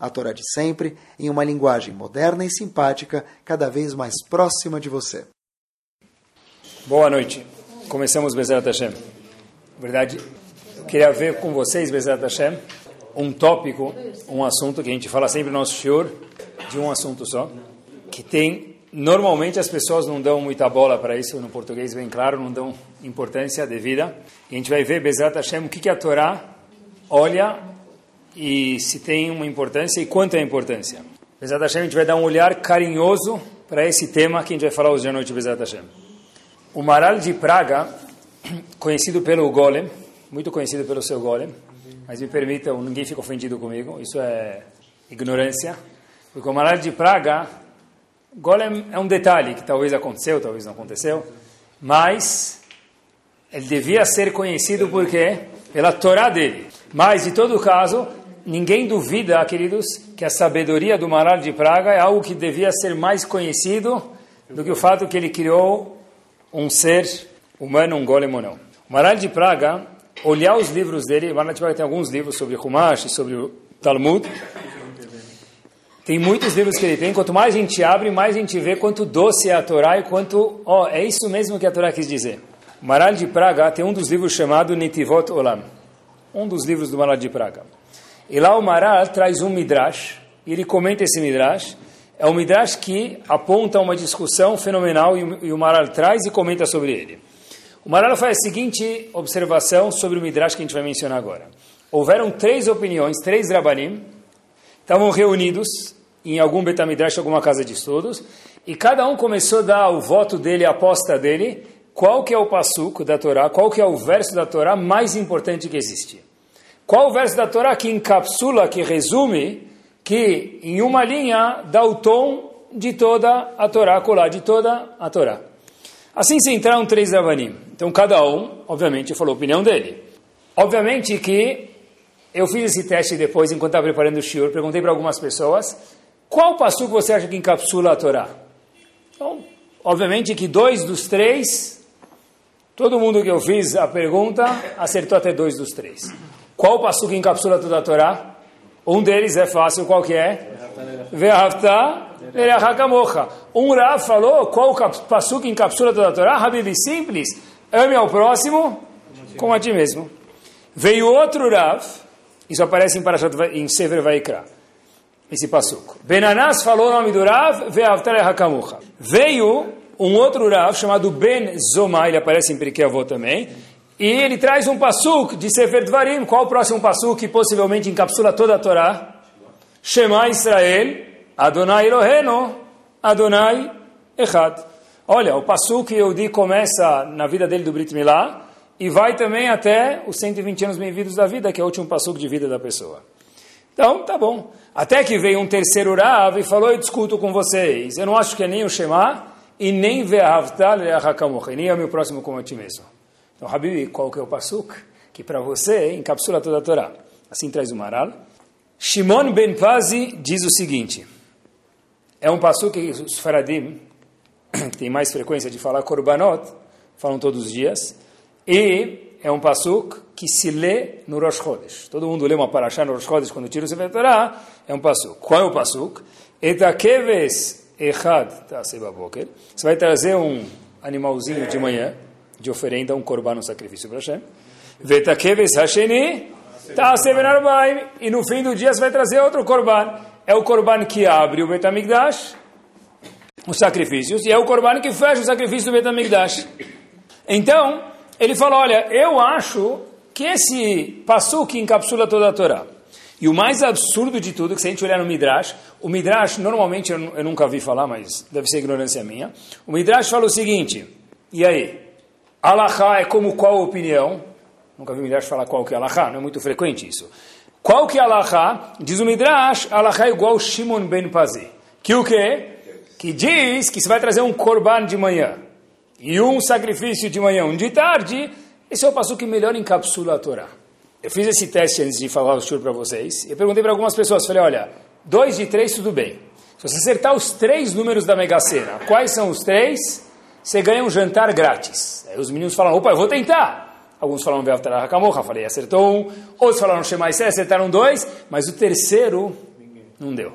a Torá de sempre, em uma linguagem moderna e simpática, cada vez mais próxima de você. Boa noite. Começamos Bezerra Hashem. Na verdade, eu queria ver com vocês, Bezerra Hashem, um tópico, um assunto que a gente fala sempre no nosso shiur, de um assunto só, que tem Normalmente as pessoas não dão muita bola para isso, no português bem claro, não dão importância devida. E a gente vai ver, Bezat Hashem, o que, que a Torá olha e se tem uma importância e quanto é a importância. Bezat Hashem, a gente vai dar um olhar carinhoso para esse tema que a gente vai falar hoje à noite, Bezat Hashem. O Maral de Praga, conhecido pelo Golem, muito conhecido pelo seu Golem, mas me permitam, ninguém fica ofendido comigo, isso é ignorância, porque o Maral de Praga Golem é um detalhe que talvez aconteceu, talvez não aconteceu, mas ele devia ser conhecido por quê? Pela Torá dele. Mas, em todo caso, ninguém duvida, queridos, que a sabedoria do Maral de Praga é algo que devia ser mais conhecido do que o fato que ele criou um ser humano, um golem ou não. O Maral de Praga, olhar os livros dele, o Maral de Praga tem alguns livros sobre Humash, sobre o Talmud, tem muitos livros que ele tem, quanto mais a gente abre, mais a gente vê quanto doce é a Torá e quanto, ó, oh, é isso mesmo que a Torá quis dizer. O Maral de Praga tem um dos livros chamado Nitivot Olam, um dos livros do Maral de Praga. E lá o Maral traz um Midrash, e ele comenta esse Midrash, é um Midrash que aponta uma discussão fenomenal e o Maral traz e comenta sobre ele. O Maral faz a seguinte observação sobre o Midrash que a gente vai mencionar agora. Houveram três opiniões, três Rabanim, estavam reunidos em algum Betamidrash, alguma casa de estudos, e cada um começou a dar o voto dele, a aposta dele, qual que é o passuco da Torá, qual que é o verso da Torá mais importante que existe. Qual o verso da Torá que encapsula, que resume, que em uma linha dá o tom de toda a Torá, colar de toda a Torá. Assim se entraram três Avanim. Então cada um, obviamente, falou a opinião dele. Obviamente que eu fiz esse teste depois, enquanto estava preparando o shiur, perguntei para algumas pessoas, qual passo você acha que encapsula a Torá? Então, obviamente que dois dos três, todo mundo que eu fiz a pergunta acertou até dois dos três. Qual passo que encapsula toda a Torá? Um deles é fácil, qual que é? Ve'ahavta ve'achakamocha. Um Rav falou, qual passo que encapsula toda a Torá? Habib, simples. Ame ao próximo como a ti mesmo. Veio outro Rav, isso aparece em, Parashat, em Sever Vaikra esse passuco. Benanas falou o nome do Rav, Hakamucha. Veio um outro Rav chamado Ben Zoma, ele aparece em Pirkei Avot também, e ele traz um passuco de Sefer Dvarim. Qual o próximo passuco que possivelmente encapsula toda a Torá? Shema Israel, Adonai Eloheno, Adonai Echad. Olha, o passuco que eu di começa na vida dele do Brit Milá e vai também até os 120 anos bem-vindos da vida, que é o último passuco de vida da pessoa. Então, tá bom. Até que veio um terceiro Rav e falou, eu discuto com vocês. Eu não acho que é nem o Shema e nem Ve'ahavtal Le'achakamoch, nem é o meu próximo como a ti mesmo. Então, Habib, qual que é o pasuk? Que para você encapsula toda a Torá. Assim traz o Maral. Shimon Ben Pazi diz o seguinte. É um pasuk que os Faradim têm mais frequência de falar Korbanot, falam todos os dias. E é um pasuk que se lê no Rosh Chodesh. Todo mundo lê uma paraxá no Rosh Chodesh quando tira o Sefer Torah, é um pasuk. Qual é o pasuk? Etakeves echad boker. Você vai trazer um animalzinho de manhã, de oferenda, um korban, um sacrifício para Hashem. Vetakeves hasheni ta'asevenarbaim. E no fim do dia você vai trazer outro korban. É o korban que abre o Betamigdash, os sacrifícios, e é o korban que fecha o sacrifício do Betamigdash. Então, ele falou, olha, eu acho que esse que encapsula toda a Torá. E o mais absurdo de tudo, que se a gente olhar no Midrash, o Midrash, normalmente eu, eu nunca vi falar, mas deve ser ignorância minha, o Midrash fala o seguinte, e aí? Alahá é como qual opinião? Nunca vi o Midrash falar qual que é Alahá, não é muito frequente isso. Qual que é Alahá? Diz o Midrash, Alahá é igual Shimon ben Pazi. Que o quê? que diz que você vai trazer um korban de manhã e um sacrifício de manhã, um de tarde, esse é o passo que melhor encapsula a Torá. Eu fiz esse teste antes de falar o shur para vocês. Eu perguntei para algumas pessoas, falei, olha, dois de três tudo bem. Se você acertar os três números da Mega Sena, quais são os três? Você ganha um jantar grátis. Aí os meninos falam, opa, eu vou tentar. Alguns falaram Ve'avtarah HaKamocha, falei, acertou um. Outros falaram Shema acertaram dois. Mas o terceiro não deu.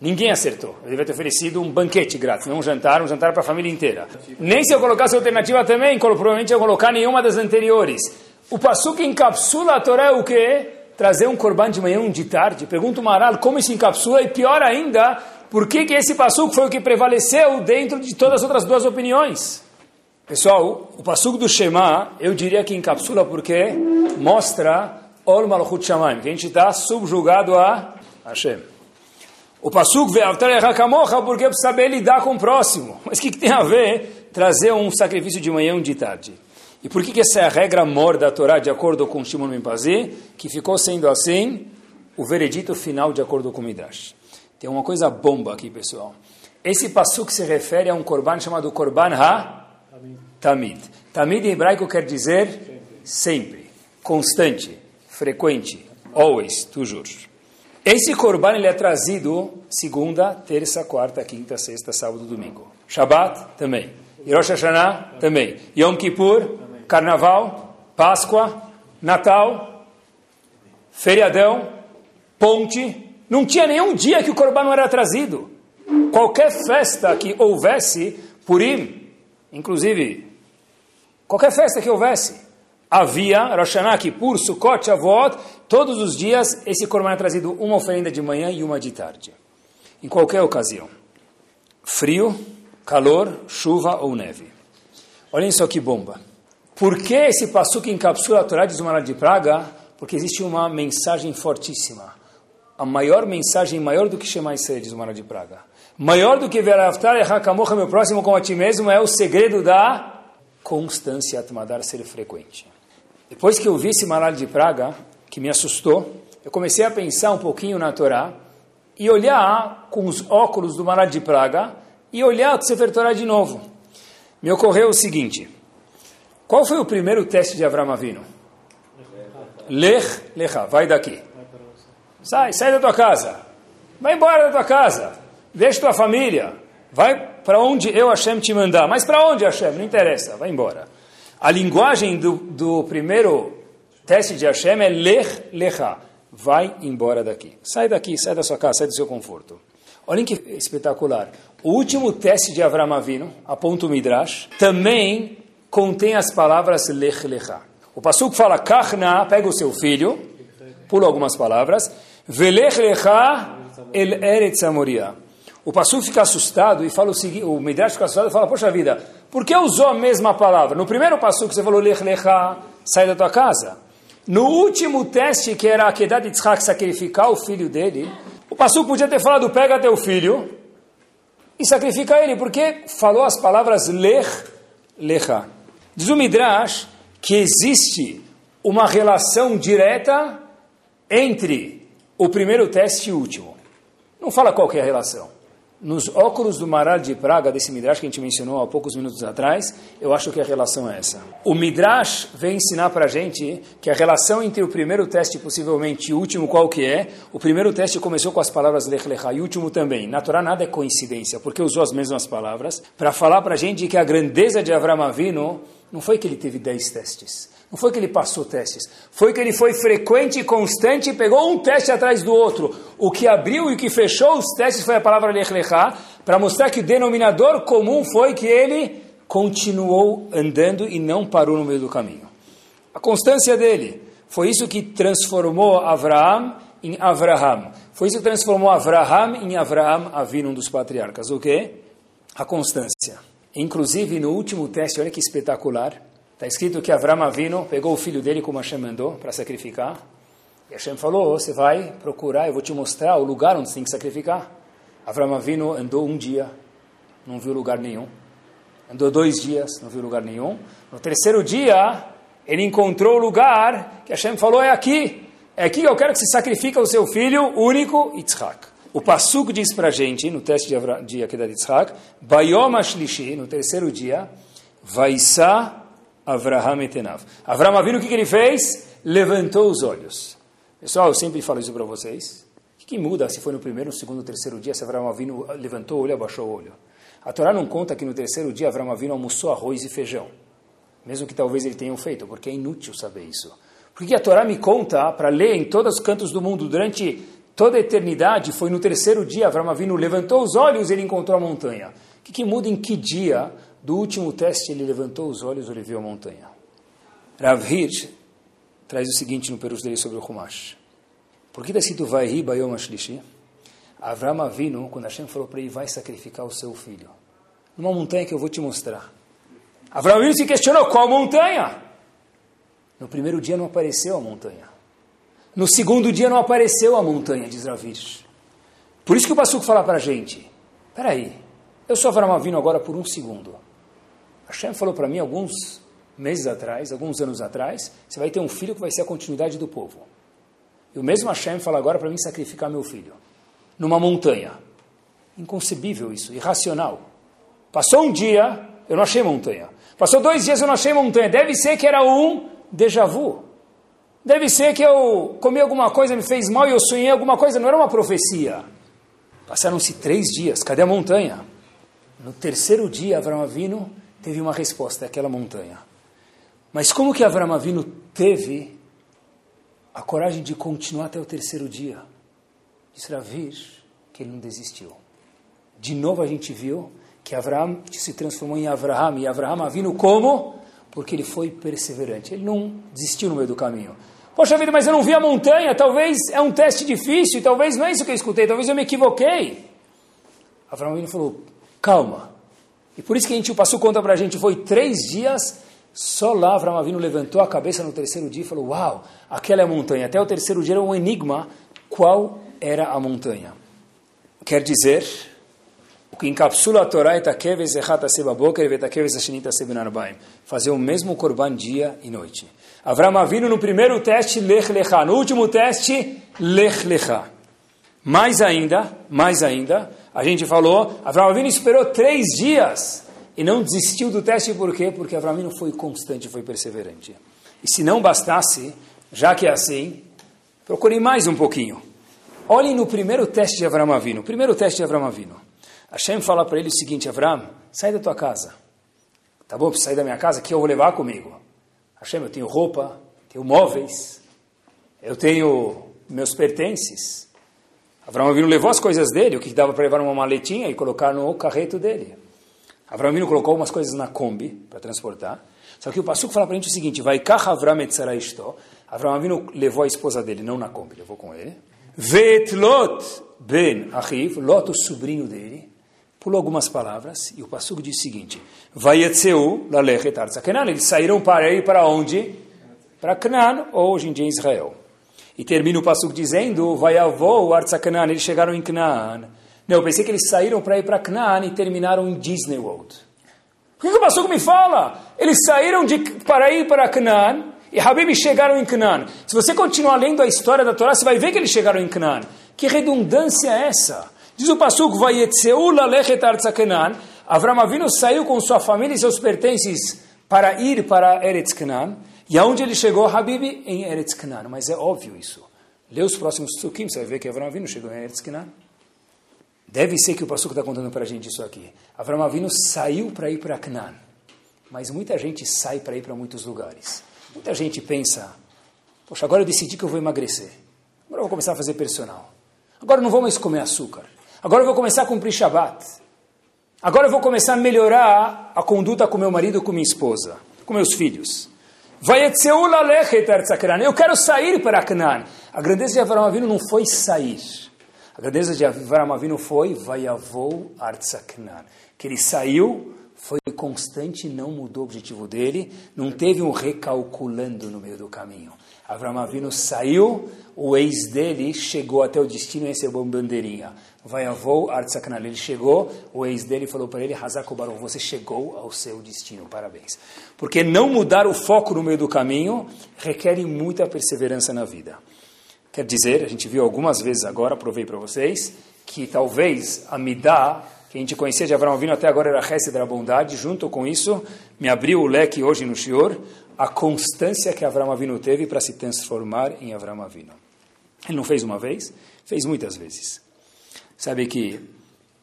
Ninguém acertou. Eu devia ter oferecido um banquete grátis, não um jantar, um jantar para a família inteira. Nem se eu colocasse alternativa também, provavelmente eu colocar nenhuma das anteriores. O que encapsula a Torá o quê? Trazer um corban de manhã, um de tarde. Pergunta o Maral como isso encapsula e pior ainda, por que, que esse passuco foi o que prevaleceu dentro de todas as outras duas opiniões? Pessoal, o passuco do Shema, eu diria que encapsula porque mostra Ol Malchut Shamayim, que a gente está subjugado a Hashem. O Pasuk Ve'avtar porque eu preciso saber lidar com o próximo. Mas o que, que, tem a ver trazer um sacrifício de manhã e um de tarde? E por que, que essa é a regra mor da Torá, de acordo com Shimon Ben Pazi, que ficou sendo assim o veredito final de acordo com o Midrash? Tem uma coisa bomba aqui, pessoal. Esse Pasuk se refere a um korban chamado korban ha-tamid. Tamid em hebraico quer dizer sempre, constante, frequente, always, toujours. Esse corban ele é trazido segunda, terça, quarta, quinta, sexta, sábado, domingo. Shabbat também. Rosh Hashanah também. Yom Kippur. Carnaval, Páscoa, Natal, feriadão, ponte. Não tinha nenhum dia que o corban não era trazido. Qualquer festa que houvesse, Purim, inclusive, qualquer festa que houvesse, havia Rosh Hashanah, Kippur, Sukkot, Shavuot, todos os dias esse corban é trazido uma oferenda de manhã e uma de tarde. Em qualquer ocasião. Frio, calor, chuva ou neve. Olhem só que bomba. Por que esse passo que encapsula a Torá de Zumará de Praga? Porque existe uma mensagem fortíssima. A maior mensagem, maior do que Shema Israel de Zumará de Praga. Maior do que Veraftar e Hakamocha, meu próximo com a ti mesmo, é o segredo da constância, Atmadar, ser frequente. Depois que eu vi esse Maral de Praga, que me assustou, eu comecei a pensar um pouquinho na Torá e olhar com os óculos do Maral de Praga e olhar o Sefer Torá de novo. Me ocorreu o seguinte: qual foi o primeiro teste de Avram Avinu? Lech lecha, vai daqui. Sai, sai da tua casa. Vai embora da tua casa. Deixa tua família. Vai para onde eu, Hashem, te mandar. Mas para onde, Hashem? Não interessa. Vai embora. A linguagem do, do primeiro teste de Hashem é lech lecha. Vai embora daqui. Sai daqui, sai da sua casa, sai do seu conforto. Olhem que espetacular. O último teste de Avram Avinu, aponta o Midrash, também contém as palavras lech lecha. O Pasuk fala, kachna, pega o seu filho, pula algumas palavras, velech lecha el eretz amoria. O Passu fica assustado e fala o seguinte, o Midrash fica assustado e fala, poxa vida, por que usou a mesma palavra? No primeiro Passu que você falou, lech lecha, sai da tua casa. No último teste, que era a Kedat Yitzhak sacrificar o filho dele, o Passu podia ter falado, pega teu filho e sacrifica ele, porque falou as palavras lech lecha. Diz o Midrash que existe uma relação direta entre o primeiro teste e o último. Não fala qual é a relação nos óculos do Maral de Praga, desse Midrash que a gente mencionou há poucos minutos atrás, eu acho que a relação é essa. O Midrash vem ensinar para a gente que a relação entre o primeiro teste, possivelmente, e o último, qual que é? O primeiro teste começou com as palavras Lech Lecha, e o último também. Na Torá nada é coincidência, porque usou as mesmas palavras, para falar para a gente que a grandeza de Avram Avinu não foi que ele teve dez testes. Não foi que ele passou testes, foi que ele foi frequente e constante e pegou um teste atrás do outro. O que abriu e o que fechou os testes foi a palavra Lech Lechá, para mostrar que o denominador comum foi que ele continuou andando e não parou no meio do caminho. A constância dele foi isso que transformou Avraham em Avraham. Foi isso que transformou Avraham em Avraham, Avinu, um dos patriarcas. O quê? A constância. Inclusive, no último teste, olha que espetacular, Está escrito que Avram Avino pegou o filho dele como Hashem mandou para sacrificar. E Hashem falou, você vai procurar, eu vou te mostrar o lugar onde você tem que sacrificar. Avram Avino andou um dia, não viu lugar nenhum. Andou dois dias, não viu lugar nenhum. No terceiro dia, ele encontrou o lugar que Hashem falou, é aqui. É aqui que eu quero que você sacrifique o seu filho único, Yitzhak. O Passuco diz para a gente, no teste de, Avra, de Akedat Yitzhak, Bayom Ashlishi, no terceiro dia, Vaisa Avraham Etenav. Avraham Avinu, o que, que ele fez? Levantou os olhos. Pessoal, eu sempre falo isso para vocês. O que, que, muda se foi no primeiro, no segundo, no terceiro dia, se Avraham Avinu levantou o olho, abaixou o olho? A Torá não conta que no terceiro dia Avraham Avinu almoçou arroz e feijão. Mesmo que talvez ele tenha feito, porque é inútil saber isso. Porque a Torá me conta para ler em todos os cantos do mundo durante toda a eternidade, foi no terceiro dia, Avram Avinu levantou os olhos e ele encontrou a montanha. O que, que muda em que dia do último teste ele levantou os olhos e viu a montanha? Rav Hirsch traz o seguinte no perus dele sobre o Humash. Por que está escrito vai ri bayom ashlishi? Avram Avinu, quando Hashem falou para ele, vai sacrificar o seu filho. Numa montanha que eu vou te mostrar. Avram Avinu se questionou, qual montanha? No primeiro dia não apareceu a montanha. No segundo dia não apareceu a montanha, diz Ravir. Por isso que o Passuco fala para a gente, peraí, eu sou Avramavino agora por um segundo. Hashem falou para mim alguns meses atrás, alguns anos atrás, você vai ter um filho que vai ser a continuidade do povo. E o mesmo Hashem fala agora para mim sacrificar meu filho. Numa montanha. Inconcebível isso, irracional. Passou um dia, eu não achei montanha. Passou dois dias, eu não achei montanha. Deve ser que era um déjà vu. Deve ser que eu comi alguma coisa, me fez mal e eu sonhei alguma coisa, não era uma profecia. Passaram-se três dias, cadê a montanha? No terceiro dia, Avram Avino teve uma resposta, aquela montanha. Mas como que Avram Avino teve a coragem de continuar até o terceiro dia? Disse Ravir que ele não desistiu. De novo a gente viu que Avram se transformou em Avraham, e Avraham Avino como? Porque ele foi perseverante, ele não desistiu no meio do caminho. Poxa vida, mas eu não vi a montanha, talvez é um teste difícil, talvez não é isso que eu escutei, talvez eu me equivoquei. Abraão Avinu falou, calma. E por isso que a gente passou conta para a gente, foi três dias, só lá Abraão Avinu levantou a cabeça no terceiro dia e falou, uau, aquela é a montanha. Até o terceiro dia era um enigma, qual era a montanha? Quer dizer, o que encapsula a Torá é fazer o mesmo korban dia e noite. Avram Avinu no primeiro teste, Lech Lechá. No último teste, Lech Lechá. Mais ainda, mais ainda, a gente falou, Avram Avinu esperou três dias e não desistiu do teste, por quê? Porque Avram Avinu foi constante, foi perseverante. E se não bastasse, já que é assim, procurem mais um pouquinho. Olhem no primeiro teste de Avram Avinu. Primeiro teste de Avram Avinu. Hashem fala para ele o seguinte, Avram, sai da tua casa. Tá bom, sair da minha casa, que eu vou levar comigo. Hashem, eu tenho roupa, tenho móveis, eu tenho meus pertences. Abraão Avinu levou as coisas dele, o que dava para levar numa maletinha e colocar no carreto dele. Abraão Avinu colocou algumas coisas na Kombi para transportar. Só que o Passuco fala para a gente o seguinte, vai Avram etzaraisto. Abraão Avinu levou a esposa dele, não na Kombi, levou com ele. Vet Lot ben Achiv, Lot, o sobrinho dele, pulou algumas palavras e o Passuco diz o seguinte: Vayetzeu lalechet arzakenan. Eles saíram para ir para onde? Para Canaan, ou hoje em dia Israel. E termina o Passuco dizendo: Vayavou arzakenan. Eles chegaram em Canaan. Não, eu pensei que eles saíram para ir para Canaan e terminaram em Disney World. O que, o Passuco me fala? Eles saíram de, para ir para Canaan e Habib chegaram em Canaan. Se você continuar lendo a história da Torá, você vai ver que eles chegaram em Canaan. Que redundância é essa? Diz o Pasuk, Vayetzeu lalechet arzakenan. Avram Avinu saiu com sua família e seus pertences para ir para Eretz Canaan. E aonde ele chegou, Habib? Em Eretz Canaan. Mas é óbvio isso. Lê os próximos Tzukim, você vai ver que Avram Avinu chegou em Eretz Canaan. Deve ser que o Pasuk está contando para a gente isso aqui. Avram Avinu saiu para ir para Canaan. Mas muita gente sai para ir para muitos lugares. Muita gente pensa, poxa, agora eu decidi que eu vou emagrecer. Agora eu vou começar a fazer personal. Agora eu não vou mais comer açúcar. Agora eu vou começar a cumprir Shabat. Agora eu vou começar a melhorar a conduta com meu marido, com minha esposa, com meus filhos. Eu quero sair para Canaan. A grandeza de Avram Avinu não foi sair. A grandeza de Avram Avinu foi Vayavou Artsaknan. Que ele saiu, foi constante, não mudou o objetivo dele, não teve um recalculando no meio do caminho. Avram Avinu saiu, o ex dele chegou até o destino e recebeu uma bandeirinha. Vai avô Artsakanal. Ele chegou, o ex dele falou para ele, Hazako Baruch, você chegou ao seu destino, parabéns. Porque não mudar o foco no meio do caminho requer muita perseverança na vida. Quer dizer, a gente viu algumas vezes agora, provei para vocês, que talvez a Midah, que a gente conhecia de Abraão Avino até agora era a da bondade, junto com isso, me abriu o leque hoje no Shior, a constância que Abraão Avino teve para se transformar em Abraão Avino. Ele não fez uma vez, fez muitas vezes. Sabe que,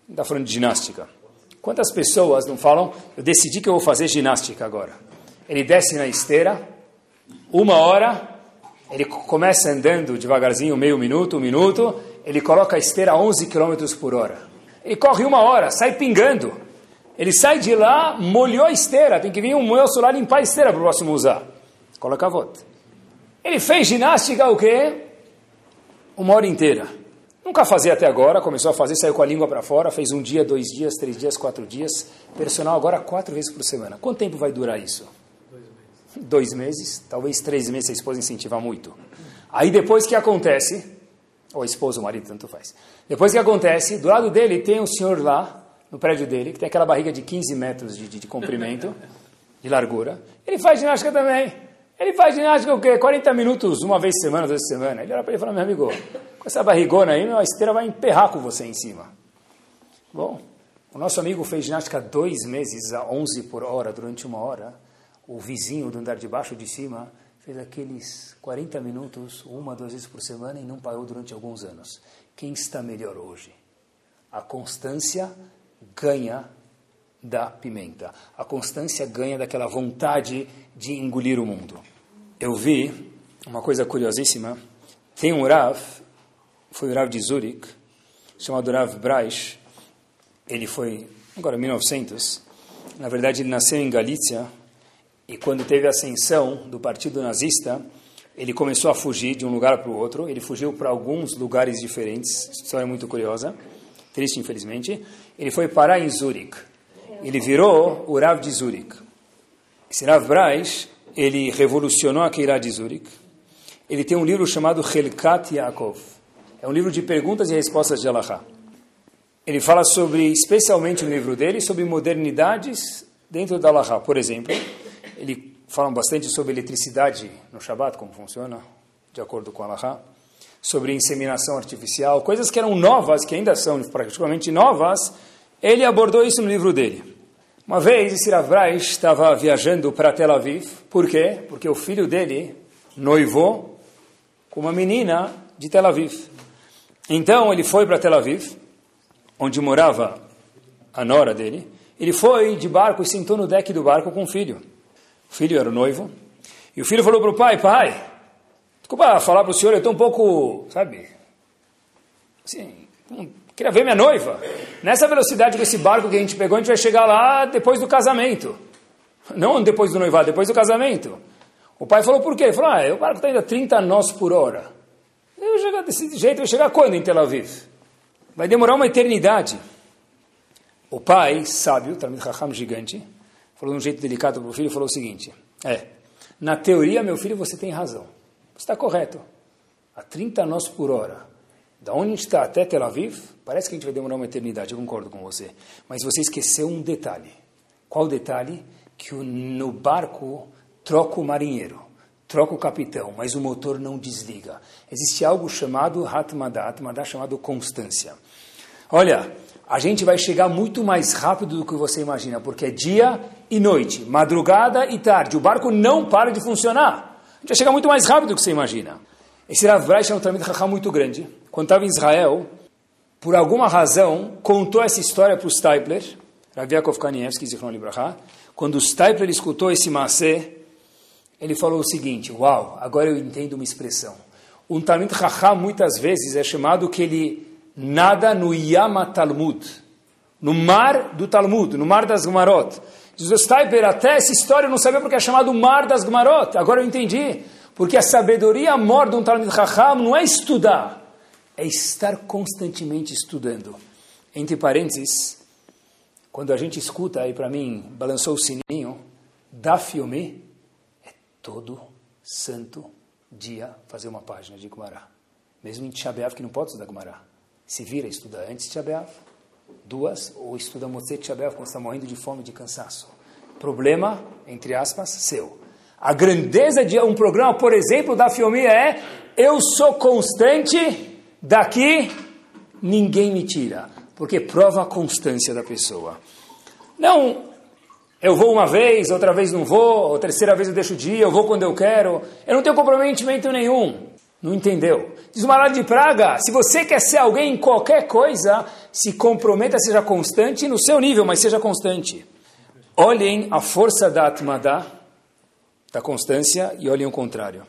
está falando de ginástica. Quantas pessoas não falam, eu decidi que eu vou fazer ginástica agora. Ele desce na esteira, uma hora, ele começa andando devagarzinho, meio minuto, um minuto, ele coloca a esteira a 11 km por hora. Ele corre uma hora, sai pingando. Ele sai de lá, molhou a esteira, tem que vir um moço lá limpar a esteira para o próximo usar. Coloca a volta. Ele fez ginástica o quê? Uma hora inteira. Nunca fazia até agora, começou a fazer, saiu com a língua para fora, fez um dia, dois dias, três dias, quatro dias. Personal agora quatro vezes por semana. Quanto tempo vai durar isso? dois meses, talvez três meses, se a esposa incentivar muito. Aí depois que acontece, ou a esposa, o marido, tanto faz. Depois que acontece, do lado dele tem um senhor lá, no prédio dele, que tem aquela barriga de 15 metros de, de, de comprimento, de largura. Ele faz ginástica também. Ele faz ginástica o quê? 40 minutos, uma vez por semana, duas por semana. Ele olha para ele e fala, meu amigo, com essa barrigona aí, a esteira vai emperrar com você em cima. Bom, o nosso amigo fez ginástica dois meses a 11 por hora, durante uma hora o vizinho do andar de baixo de cima fez aqueles 40 minutos, uma, duas vezes por semana e não parou durante alguns anos. Quem está melhor hoje? A constância ganha da pimenta. A constância ganha daquela vontade de engolir o mundo. Eu vi uma coisa curiosíssima. Tem um Rav, foi o Rav de Zurich, chamado Rav Breich. Ele foi, agora, em 1900. Na verdade, ele nasceu em Galícia, e quando teve a ascensão do partido nazista, ele começou a fugir de um lugar para o outro. Ele fugiu para alguns lugares diferentes. História é muito curiosa, triste infelizmente. Ele foi parar em Zurich. Ele virou o Rav de Zurich. Esse Rav Brais, ele revolucionou a Keirah de Zurich. Ele tem um livro chamado Helkat Yaakov. É um livro de perguntas e respostas de Allah. Ele fala sobre, especialmente no livro dele, sobre modernidades dentro da Allah. Por exemplo, ele fala bastante sobre eletricidade no Shabat, como funciona, de acordo com Allah, sobre inseminação artificial, coisas que eram novas, que ainda são praticamente novas, ele abordou isso no livro dele. Uma vez, esse Rav Brais estava viajando para Tel Aviv, por quê? Porque o filho dele noivou com uma menina de Tel Aviv. Então, ele foi para Tel Aviv, onde morava a nora dele, ele foi de barco e sentou no deck do barco com o filho. O filho era o noivo. E o filho falou para o pai, pai, desculpa falar para o senhor, eu estou um pouco, sabe, assim, queria ver minha noiva. Nessa velocidade com esse barco que a gente pegou, a gente vai chegar lá depois do casamento. Não depois do noivado, depois do casamento. O pai falou, por quê? Ele falou, ah, o barco está indo a 30 nós por hora. Eu chegar desse jeito, vai chegar quando em Tel Aviv? Vai demorar uma eternidade. O pai, sábio, Talmud Raham gigante, falou de um jeito delicado para o filho, falou o seguinte, é, na teoria, meu filho, você tem razão. Está correto. A 30 nós por hora, da onde a gente está até Tel Aviv, parece que a gente vai demorar uma eternidade, eu concordo com você. Mas você esqueceu um detalhe. Qual detalhe? Que no barco troca o marinheiro, troca o capitão, mas o motor não desliga. Existe algo chamado Hatmada, Hatmada chamado constância. Olha, a gente vai chegar muito mais rápido do que você imagina, porque é dia e noite, madrugada e tarde. O barco não para de funcionar. Gente vai chegar muito mais rápido do que você imagina. Esse Rav Breich é um Talmud Chacham muito grande. Quando estava em Israel, por alguma razão, contou essa história para o Stipler, Rav Yaakov Kanievski, Zichron Libraha. Quando o Stipler escutou esse macê, ele falou o seguinte, uau, agora eu entendo uma expressão. Um Talmud Chacham, muitas vezes, é chamado que ele nada no Yama Talmud, no mar do Talmud, no mar das Gemarot. Diz o Steiper, até essa história eu não sabia porque é chamado mar das Gemarot. Agora eu entendi. Porque a sabedoria maior de um Talmud Chacham não é estudar, é estar constantemente estudando. Entre parênteses, quando a gente escuta, aí para mim, balançou o sininho, da filme, é todo santo dia fazer uma página de Gumará. Mesmo em Tishabeav, que não pode estudar Gumará se vira, estuda antes de Abeav, duas, ou estuda Motzei Shabeav quando está morrendo de fome, de cansaço. Problema, entre aspas, seu. A grandeza de um programa, por exemplo, da Fiomia é eu sou constante daqui ninguém me tira, porque prova a constância da pessoa. Não, eu vou uma vez, outra vez não vou, terceira vez eu deixo o dia, eu vou quando eu quero. Eu não tenho comprometimento nenhum. Não entendeu? Diz o Maral de Praga, se você quer ser alguém em qualquer coisa, se comprometa, seja constante no seu nível, mas seja constante. Olhem a força da Atmada, da constância, e olhem o contrário.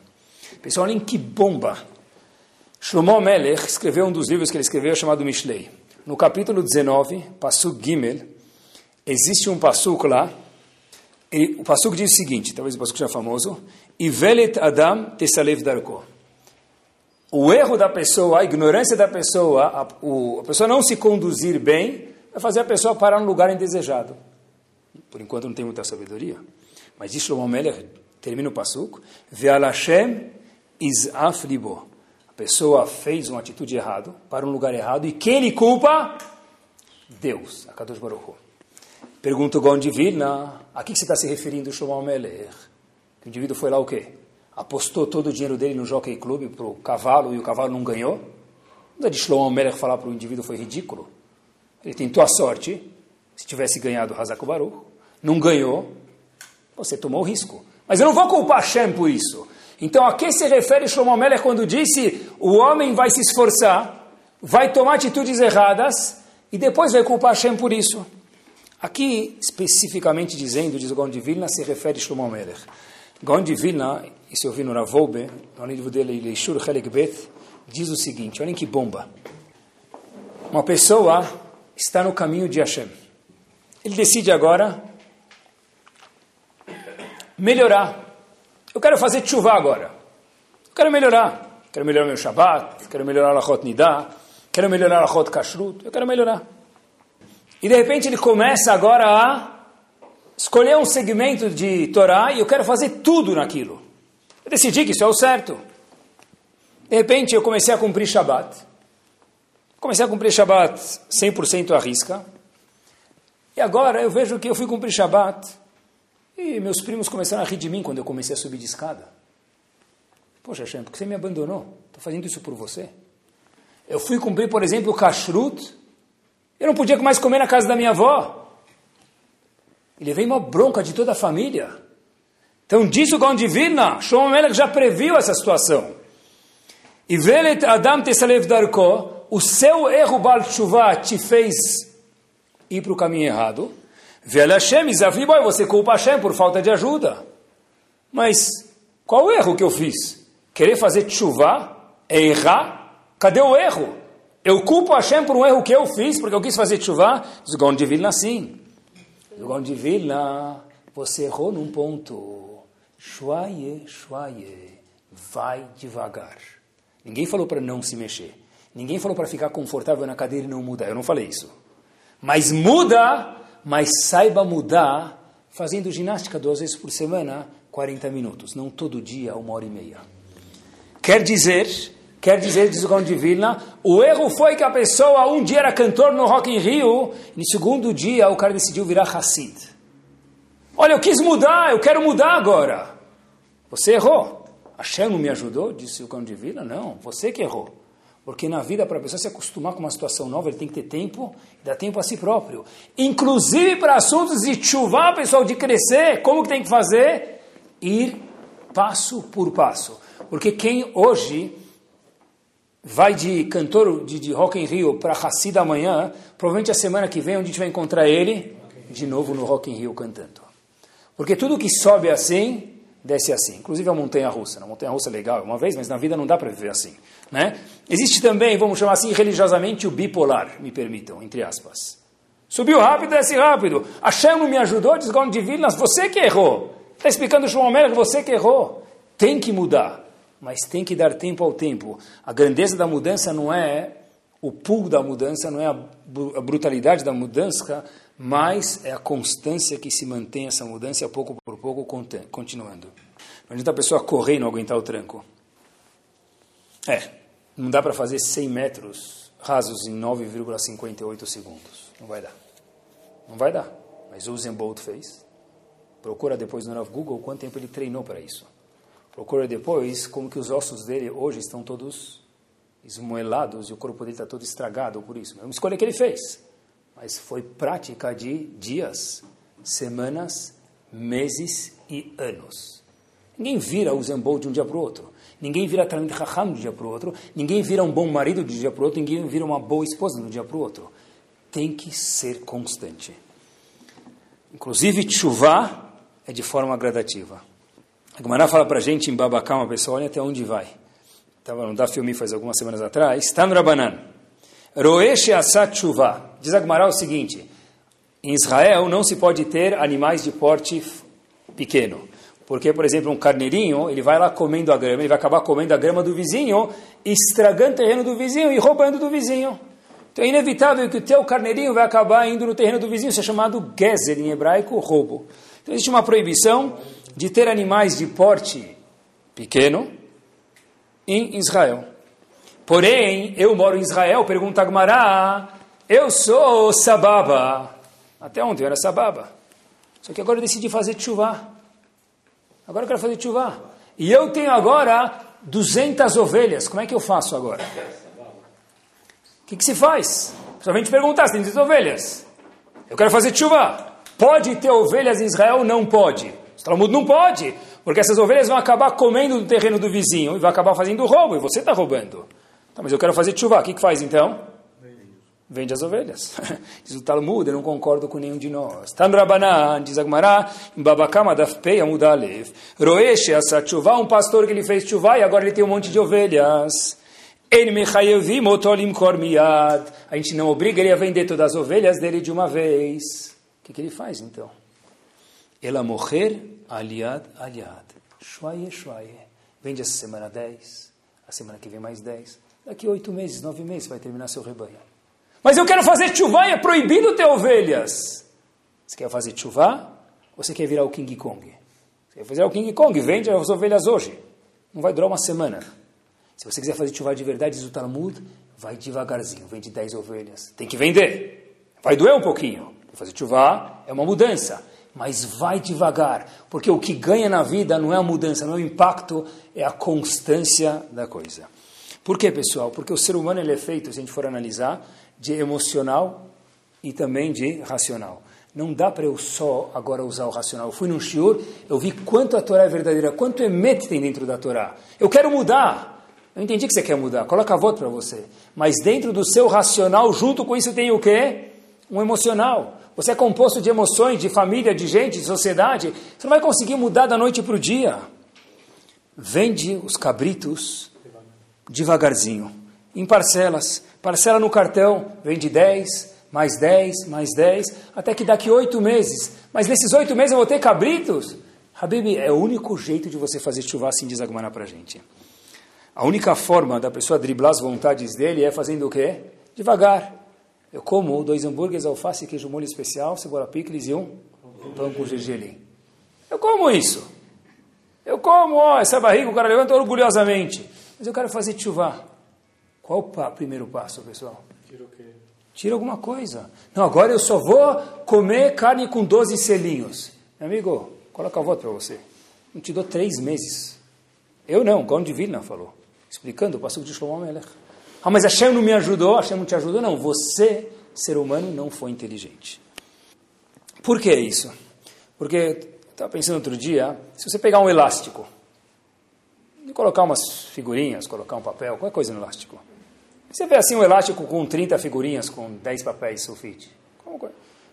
Pessoal, olhem que bomba. Shlomo Melech escreveu um dos livros que ele escreveu chamado Mishlei. No capítulo 19, Passuk Gimel, existe um Passuk lá, e o Passuk diz o seguinte, talvez o Passuk seja famoso, Ivelet Adam Tesalev Darko. O erro da pessoa, a ignorância da pessoa, a, o, a pessoa não se conduzir bem, vai fazer a pessoa parar num lugar indesejado. Por enquanto não tem muita sabedoria. Mas diz Shlomo Melech, termina o Passuk, Ve'al Hashem iz'af libo pessoa fez uma atitude errada, para um lugar errado, e quem lhe culpa? Deus, a Kadosh Baruch. Pergunta o Gaon a que você está se referindo, Shlomo Melech? O indivíduo foi lá o quê? Apostou todo o dinheiro dele no Jockey Club para o cavalo e o cavalo não ganhou? Não é de Shlomo Melech falar para o indivíduo foi ridículo. Ele tentou a sorte, se tivesse ganhado Hazak Baruch, não ganhou, você tomou o risco. Mas eu não vou culpar Hashem por isso. Então, a que se refere Shlomo Melech quando disse o homem vai se esforçar, vai tomar atitudes erradas e depois vai culpar Hashem por isso? Aqui, especificamente dizendo, diz o Gaon se refere Shlomo Melech. De Vilna, isso eu vi no Ravolbe, no livro dele, Leishur Helek Bet, diz o seguinte, olhem que bomba. Uma pessoa está no caminho de Hashem. Ele decide agora melhorar eu quero fazer chuva agora. Eu quero melhorar. Quero melhorar meu Shabbat, quero melhorar a Lachot Nidah, quero melhorar a Lachot Kashrut, eu quero melhorar. E de repente ele começa agora a escolher um segmento de Torá e eu quero fazer tudo naquilo. Eu decidi que isso é o certo. De repente eu comecei a cumprir Shabbat. Comecei a cumprir Shabbat 100% à risca. E agora eu vejo que eu fui cumprir Shabbat e meus primos começaram a rir de mim quando eu comecei a subir de escada. Poxa, Hashem, por que você me abandonou? Estou fazendo isso por você. Eu fui cumprir, por exemplo, o kashrut. Eu não podia mais comer na casa da minha avó. E levei uma bronca de toda a família. Então, disso o Vilna, Shlomo Melech já previu essa situação. E Velet Adam Tesalev Darko, o seu erro Baal te fez ir para o caminho errado. Vel Hashem, boy, você culpa Hashem por falta de ajuda. Mas qual o erro que eu fiz? Querer fazer chuva? É errar? Cadê o erro? Eu culpo Hashem por um erro que eu fiz, porque eu quis fazer chuva? Diz o Vilna sim. O de Vilna, você errou num ponto. Shuaye, shuaye, vai devagar. Ninguém falou para não se mexer. Ninguém falou para ficar confortável na cadeira e não mudar. Eu não falei isso. Mas muda mas saiba mudar fazendo ginástica duas vezes por semana, 40 minutos, não todo dia, uma hora e meia. Quer dizer, quer dizer, diz o Gaon de o erro foi que a pessoa um dia era cantor no Rock in Rio, e no segundo dia o cara decidiu virar Hassid. Olha, eu quis mudar, eu quero mudar agora. Você errou. Hashem não me ajudou, disse o Gaon de não, você que errou. Porque na vida, para a pessoa se acostumar com uma situação nova, ele tem que ter tempo e dar tempo a si próprio. Inclusive para assuntos de chuvar, pessoal, de crescer, como que tem que fazer? Ir passo por passo. Porque quem hoje vai de cantor de, de Rock in Rio para Hassid amanhã, provavelmente a semana que vem, onde a gente vai encontrar ele, de novo no Rock in Rio cantando. Porque tudo que sobe assim, desce assim. Inclusive a montanha-russa. A montanha-russa é legal uma vez, mas na vida não dá para viver assim. Né? Existe também, vamos chamar assim, religiosamente, o bipolar, me permitam, entre aspas. Subiu rápido, desce rápido. A chama me ajudou, Gaon de Vilnas, você que errou. Está explicando o Shlomo que você que errou. Tem que mudar, mas tem que dar tempo ao tempo. A grandeza da mudança não é o pulo da mudança, não é a brutalidade da mudança, mas é a constância que se mantém essa mudança, pouco por pouco, continuando. Não adianta a pessoa correr e não aguentar o tranco. É, não dá para fazer 100 metros rasos em 9,58 segundos. Não vai dar. Não vai dar. Mas o Bolt fez. Procura depois no Google quanto tempo ele treinou para isso. Procura depois como que os ossos dele hoje estão todos esmoelados e o corpo dele está todo estragado por isso. É uma escolha que ele fez. Mas foi prática de dias, semanas, meses e anos. Ninguém vira o Zembol de um dia para o outro. Ninguém vira Talmud Raham de um dia para o outro. Ninguém vira um bom marido de um dia para o outro. Ninguém vira uma boa esposa de um dia para o outro. Tem que ser constante. Inclusive, chuva é de forma gradativa. A Gemara fala para a gente em Babacama, pessoal, olha até onde vai. Estava no Daf filme faz algumas semanas atrás. No Rabanan. Roesh Asat Chuva. Diz a Gemara o seguinte. Em Israel não se pode ter animais de porte pequeno. Porque, por exemplo, um carneirinho, ele vai lá comendo a grama, ele vai acabar comendo a grama do vizinho, estragando o terreno do vizinho e roubando do vizinho. Então é inevitável que o teu carneirinho vai acabar indo no terreno do vizinho, isso é chamado gezer em hebraico, roubo. Então existe uma proibição de ter animais de porte pequeno em Israel. Porém, eu moro em Israel, pergunta Agmará, eu sou sababa. Até ontem eu era sababa. Só que agora eu decidi fazer chuva. Agora eu quero fazer chuva. E eu tenho agora 200 ovelhas. Como é que eu faço agora? O que, que se faz? Somente perguntar se tem 200 ovelhas. Eu quero fazer chuva. Pode ter ovelhas em Israel? Não pode. Talmud não pode, porque essas ovelhas vão acabar comendo no terreno do vizinho e vai acabar fazendo roubo, e você está roubando. Tá, mas eu quero fazer chuva, o que, que faz então? Vende as ovelhas. Diz o Talmud, eu não concordo com nenhum de nós. Tan Rabanan, diz Agmará, Babakama Dafpei Amudalev. Roeshe essa chuva, um pastor que ele fez chuva e agora ele tem um monte de ovelhas. A gente não obriga ele a vender todas as ovelhas dele de uma vez. O que, que ele faz então? Ela morrer aliad aliad. Shwaye shwaye. Vende essa semana 10, a semana que vem mais 10. Daqui oito meses, nove meses vai terminar seu rebanho. Mas eu quero fazer chuva e é proibido ter ovelhas. Você quer fazer chuva ou você quer virar o King Kong? Você quer fazer o King Kong, vende as ovelhas hoje. Não vai durar uma semana. Se você quiser fazer chuva de verdade, diz o Talmud, vai devagarzinho, vende 10 ovelhas. Tem que vender. Vai doer um pouquinho. Fazer chuva é uma mudança mas vai devagar, porque o que ganha na vida não é a mudança, não é o impacto, é a constância da coisa. Por quê, pessoal? Porque o ser humano ele é feito, se a gente for analisar, de emocional e também de racional. Não dá para eu só agora usar o racional. Eu fui num shiur, eu vi quanto a Torá é verdadeira, quanto emet tem dentro da Torá. Eu quero mudar. Eu entendi que você quer mudar, coloca a voto para você. Mas dentro do seu racional, junto com isso tem o quê? Um emocional. Você é composto de emoções, de família, de gente, de sociedade. Você não vai conseguir mudar da noite para o dia. Vende os cabritos devagarzinho, em parcelas. Parcela no cartão, vende 10, mais 10, mais 10, até que daqui oito meses. Mas nesses oito meses eu vou ter cabritos? Habib, é o único jeito de você fazer chuva assim, diz para a gente. A única forma da pessoa driblar as vontades dele é fazendo o quê? Devagar. Eu como dois hambúrgueres, alface, queijo molho especial, cebola picles e um pão com gergelim. Eu como isso. Eu como, ó, essa barriga o cara levanta orgulhosamente. Mas eu quero fazer chuva. Qual o primeiro passo, pessoal? Tira o quê? Tira alguma coisa. Não, agora eu só vou comer carne com 12 selinhos. Meu amigo, coloca a voto para você. Não te dou três meses. Eu não, Gaon de Vilna falou. Explicando o passo de Shlomo Melech. Ah, mas Hashem não me ajudou, Hashem não te ajudou. Não, você, ser humano, não foi inteligente. Por que isso? Porque, estava pensando outro dia, se você pegar um elástico, e colocar umas figurinhas, colocar um papel, qualquer coisa no elástico. Você vê assim um elástico com 30 figurinhas, com 10 papéis sulfite.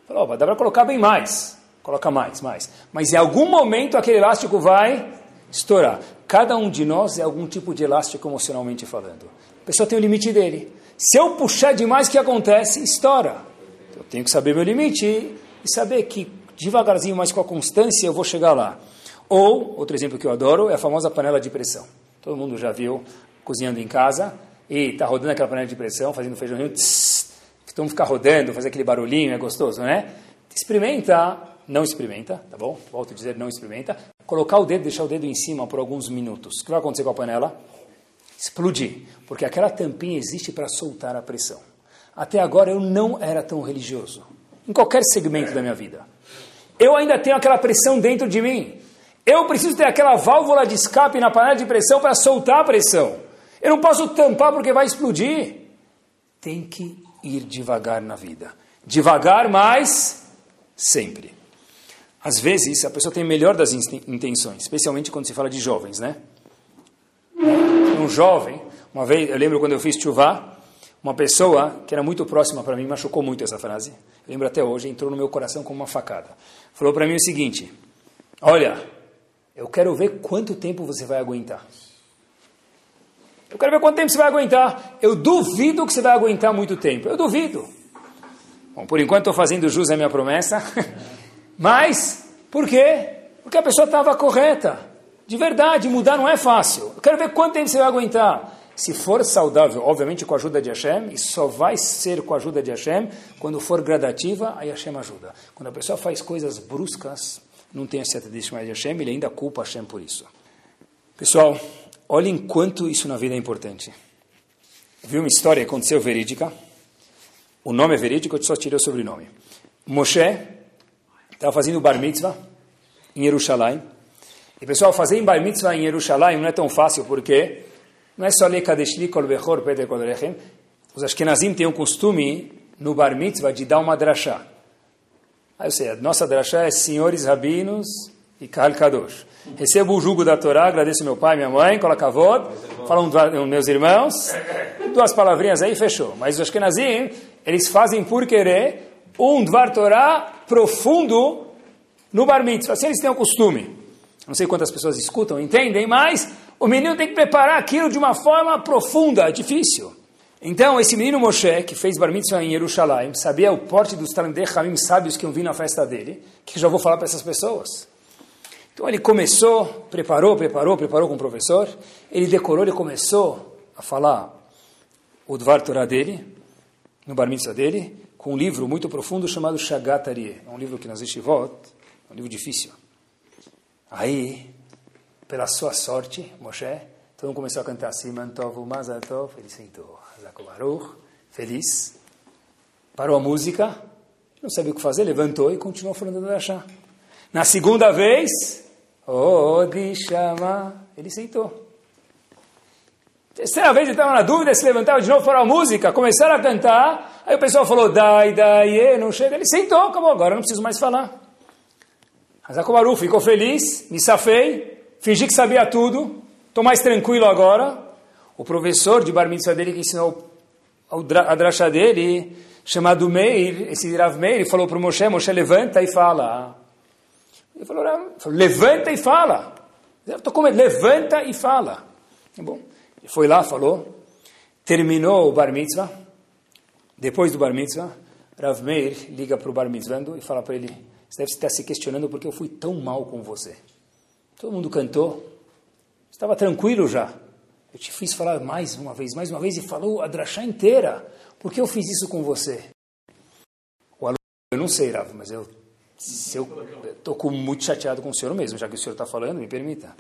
Fala, oh, dá para colocar bem mais. Coloca mais, mais. Mas em algum momento aquele elástico vai estourar. Cada um de nós é algum tipo de elástico emocionalmente falando. A pessoa tem o limite dele. Se eu puxar demais, o que acontece? Estoura. Eu tenho que saber meu limite e saber que devagarzinho, mas com a constância, eu vou chegar lá. Ou, outro exemplo que eu adoro, é a famosa panela de pressão. Todo mundo já viu cozinhando em casa e está rodando aquela panela de pressão, fazendo feijãozinho, tss, então ficar rodando, fazer aquele barulhinho, é gostoso, né? Experimenta, não experimenta, tá bom? Volto a dizer, não experimenta. Colocar o dedo, deixar o dedo em cima por alguns minutos. O que vai acontecer com a panela? Explodir, porque aquela tampinha existe para soltar a pressão. Até agora eu não era tão religioso, em qualquer segmento da minha vida. Eu ainda tenho aquela pressão dentro de mim. Eu preciso ter aquela válvula de escape na panela de pressão para soltar a pressão. Eu não posso tampar porque vai explodir. Tem que ir devagar na vida. Devagar, mas sempre. Às vezes, a pessoa tem melhor das intenções, especialmente quando se fala de jovens, né? Um jovem, uma vez, eu lembro quando eu fiz chuvá, uma pessoa que era muito próxima para mim, machucou muito essa frase, eu lembro até hoje, entrou no meu coração como uma facada. Falou para mim o seguinte: Olha, eu quero ver quanto tempo você vai aguentar. Eu quero ver quanto tempo você vai aguentar. Eu duvido que você vai aguentar muito tempo. Eu duvido. Bom, por enquanto estou fazendo jus à minha promessa. Mas, por quê? Porque a pessoa estava correta. De verdade, mudar não é fácil. Eu quero ver quanto tempo você vai aguentar. Se for saudável, obviamente com a ajuda de Hashem, e só vai ser com a ajuda de Hashem, quando for gradativa, aí Hashem ajuda. Quando a pessoa faz coisas bruscas, não tem a certeza de Hashem, ele ainda culpa Hashem por isso. Pessoal, olhem quanto isso na vida é importante. Vi uma história que aconteceu verídica. O nome é verídico, eu só tirei o sobrenome. Moshe estava fazendo bar mitzvah em Jerusalém. E pessoal, fazer bar mitzvah em Jerusalém não é tão fácil porque não é só ler Kadeshli Kol Bechor Peter Kol. Os Ashkenazim têm um costume no bar mitzvah de dar uma drachá. Aí eu sei, a nossa drachá é senhores rabinos e Kahal Kadosh. Recebo o jugo da Torá, agradeço meu pai, minha mãe, coloca vod, falam meus irmãos, duas palavrinhas aí, fechou. Mas os Ashkenazim, eles fazem por querer um Dvar Torá profundo no bar mitzvah. Assim eles têm o costume. Não sei quantas pessoas escutam, entendem, mas o menino tem que preparar aquilo de uma forma profunda, difícil. Então, esse menino Moshe, que fez bar mitzvah em Jerusalém, sabia o porte dos Talmudei sábios que iam vir na festa dele, que já vou falar para essas pessoas. Então ele começou, preparou, preparou, preparou com o professor, ele decorou, ele começou a falar o Dvar Torah dele, no bar mitzvah dele, com um livro muito profundo chamado Shagat Arie. É um livro que nas Yeshivot, é um livro difícil. Aí, pela sua sorte, Moshe, todo mundo começou a cantar Siman Tov Mazal ele sentou, Baruch, feliz, parou a música, não sabia o que fazer, levantou e continuou falando do Ashá. Na segunda vez, Odishama, ele sentou. Terceira vez ele estava na dúvida se levantava de novo para a música, começaram a cantar, aí o pessoal falou, dai, dai, não chega, ele sentou, acabou, agora não preciso mais falar. Hazakomaru ficou feliz, me safei, fingi que sabia tudo, estou mais tranquilo agora. O professor de bar mitzvah dele que ensinou a drasha dele, chamado Meir, esse Rav Meir, falou para o Moshe, Moshe levanta e fala. Ele falou, levanta e fala. Estou com medo, levanta e fala. Tá bom. Ele foi lá, falou, terminou o bar mitzvah, depois do bar mitzvah, Rav Meir liga para o bar mitzvah e fala para ele, você deve estar se questionando porque eu fui tão mal com você. Todo mundo cantou, estava tranquilo já. Eu te fiz falar mais uma vez, mais uma vez, e falou a drachá inteira. Por que eu fiz isso com você? O aluno, eu não sei, Rav, mas eu estou muito chateado com o senhor mesmo, já que o senhor está falando, me permita.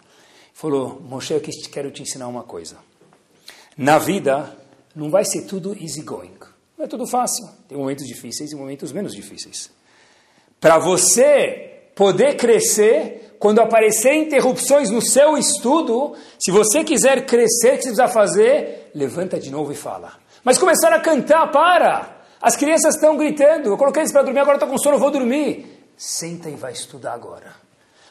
Falou, Moshe, eu quero te ensinar uma coisa. Na vida, não vai ser tudo easy going. Não é tudo fácil. Tem momentos difíceis e momentos menos difíceis. Para você poder crescer, quando aparecer interrupções no seu estudo, se você quiser crescer, o que você precisa fazer? Levanta de novo e fala. Mas começar a cantar, para! As crianças estão gritando, eu coloquei eles para dormir, agora estou com sono, vou dormir. Senta e vai estudar agora.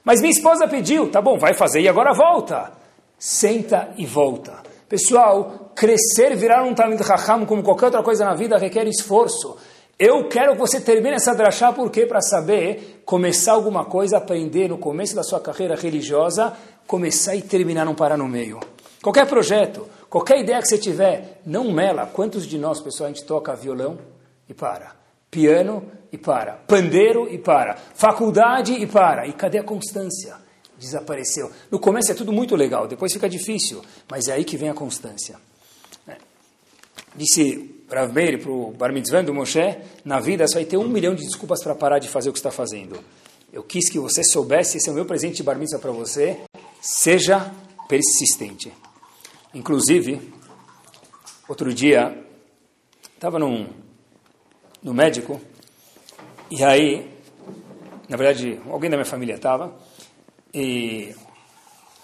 Mas minha esposa pediu, tá bom, vai fazer e agora volta. Senta e volta. Pessoal, crescer, virar um Talmud Raham como qualquer outra coisa na vida requer esforço. Eu quero que você termine essa drachá porque para saber começar alguma coisa, aprender no começo da sua carreira religiosa, começar e terminar, não parar no meio. Qualquer projeto, qualquer ideia que você tiver, não mela. Quantos de nós, pessoal, a gente toca violão e para? Piano e para. Pandeiro e para. Faculdade e para. E cadê a constância? desapareceu. No começo é tudo muito legal, depois fica difícil, mas é aí que vem a constância. É. Meir para o Bar Mitzvah do Moshe, na vida só vai ter um milhão de desculpas para parar de fazer o que está fazendo. Eu quis que você soubesse, esse é o meu presente de Bar Mitzvah para você, seja persistente. Inclusive, outro dia, estava num, no médico, e aí, na verdade, alguém da minha família estava, e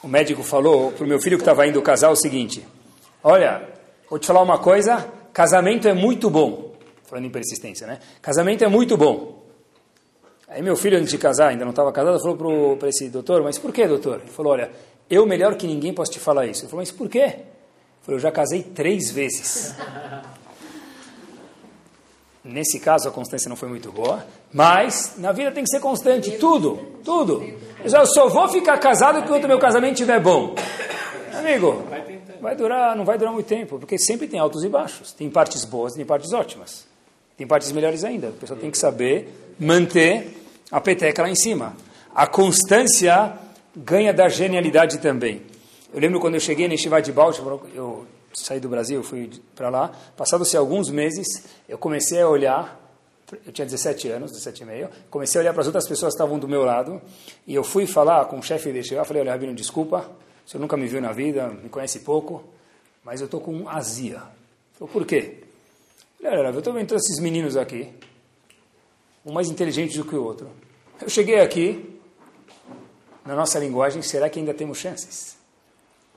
o médico falou para o meu filho que estava indo casar o seguinte: olha, vou te falar uma coisa, casamento é muito bom. Falando em persistência, né? Casamento é muito bom. Aí meu filho, antes de casar, ainda não estava casado, falou para esse doutor, mas por que, doutor? Ele falou, olha, eu melhor que ninguém posso te falar isso. Ele falou, mas por quê? Ele falou, eu já casei três vezes. Nesse caso, a constância não foi muito boa, mas na vida tem que ser constante, tudo, tudo. Eu só vou ficar casado enquanto meu casamento estiver bom. Amigo, vai durar, não vai durar muito tempo, porque sempre tem altos e baixos. Tem partes boas, tem partes ótimas. Tem partes melhores ainda. A pessoa tem que saber manter a peteca lá em cima. A constância ganha da genialidade também. Eu lembro quando eu cheguei na Estivá de Baltimore, eu saí do Brasil, fui para lá. Passados-se alguns meses, eu comecei a olhar, eu tinha 17 anos, 17 e meio, comecei a olhar para as outras pessoas que estavam do meu lado, e eu fui falar com o chefe de chegar, falei, olha, Rabino, desculpa, o senhor nunca me viu na vida, me conhece pouco, mas eu estou com azia. Falou, por quê? Falei, olha, eu estou vendo esses meninos aqui, um mais inteligente do que o outro. Eu cheguei aqui, na nossa linguagem, será que ainda temos chances?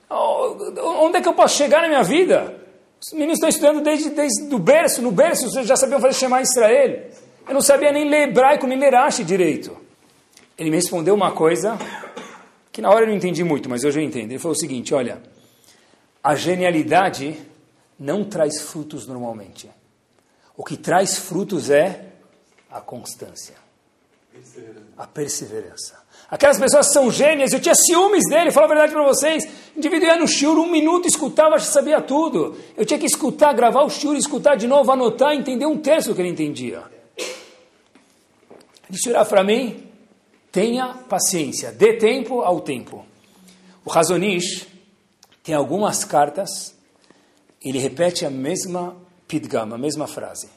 Onde é que eu posso chegar na minha vida? Os meninos estão estudando desde, desde o berço, no berço, já sabiam fazer chamar Israel. Eu não sabia nem ler hebraico, nem ler direito. Ele me respondeu uma coisa que na hora eu não entendi muito, mas hoje eu entendo. Ele falou o seguinte, olha, a genialidade não traz frutos normalmente. O que traz frutos é a constância, a perseverança. Aquelas pessoas são gênias, eu tinha ciúmes dele, falo a verdade para vocês. O indivíduo ia no shiur, um minuto, escutava, já sabia tudo. Eu tinha que escutar, gravar o shiur, escutar de novo, anotar, entender um terço que ele entendia. Ele disse para mim, tenha paciência, dê tempo ao tempo. O Razonish tem algumas cartas, ele repete a mesma pidgama, a mesma frase.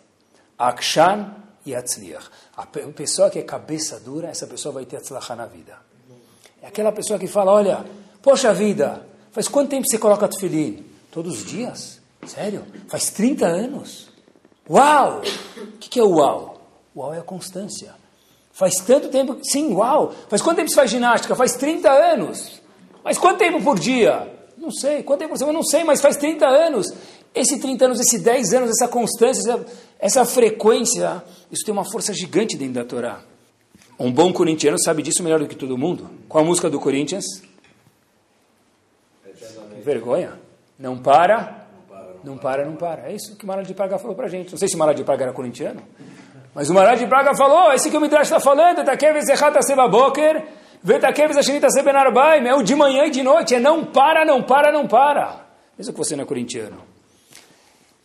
Akshan Yatzliach. A pessoa que é cabeça dura, essa pessoa vai ter Yatzlachá na vida. É aquela pessoa que fala, olha, poxa vida, faz quanto tempo você coloca tefilim? Todos os dias? Sério? Faz 30 anos? Uau! O que, que é uau? Uau é a constância. Faz tanto tempo, sim, uau! Faz quanto tempo você faz ginástica? Faz 30 anos. Mas quanto tempo por dia? Não sei. Quanto tempo por semana? Não sei, mas faz 30 anos. Esse 30 anos, esses 10 anos, essa constância, essa, essa frequência, isso tem uma força gigante dentro da Torá. Um bom corintiano sabe disso melhor do que todo mundo. Qual a música do Corinthians? Que vergonha. Não para, não para, não para. É isso que Mara de Praga falou pra gente. Não sei se Mara de Praga era corintiano, mas o Mara de Praga falou, esse que o Midrash está falando, Takeves é o de manhã e de noite, é não para, não para, não para. Mesmo que você não é corintiano.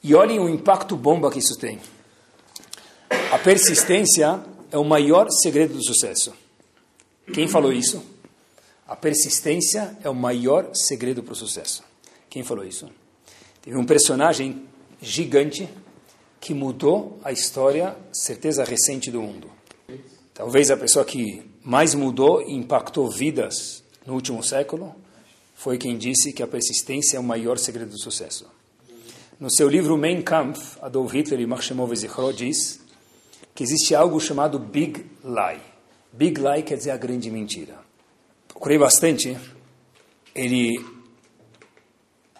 E olhem o impacto bomba que isso tem. A persistência é o maior segredo do sucesso. Quem falou isso? A persistência é o maior segredo para o sucesso. Quem falou isso? Teve um personagem gigante que mudou a história, certeza recente do mundo. Talvez a pessoa que mais mudou e impactou vidas no último século foi quem disse que a persistência é o maior segredo do sucesso. No seu livro Mein Kampf, Adolf Hitler e Marshemov Zichro diz que existe algo chamado Big Lie. Big Lie quer dizer a grande mentira. Procurei bastante. Ele,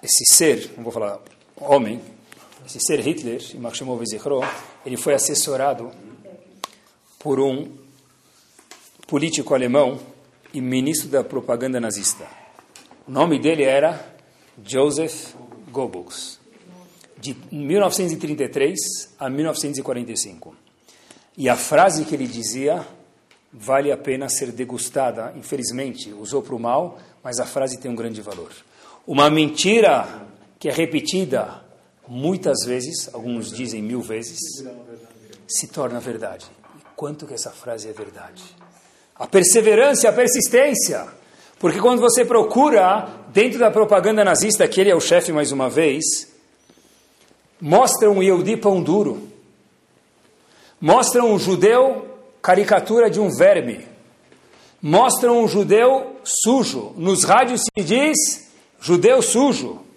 esse ser, não vou falar homem, esse ser Hitler Marshemov Zichro, ele foi assessorado por um político alemão e ministro da propaganda nazista. O nome dele era Joseph Goebbels de 1933 a 1945. E a frase que ele dizia vale a pena ser degustada. Infelizmente, usou para o mal, mas a frase tem um grande valor. Uma mentira que é repetida muitas vezes, alguns dizem mil vezes, se torna verdade. E quanto que essa frase é verdade? A perseverança, a persistência. Porque quando você procura, dentro da propaganda nazista, que ele é o chefe mais uma vez, mostram um Yehudi pão duro, mostram um judeu caricatura de um verme, mostram um judeu sujo. Nos rádios se diz judeu sujo.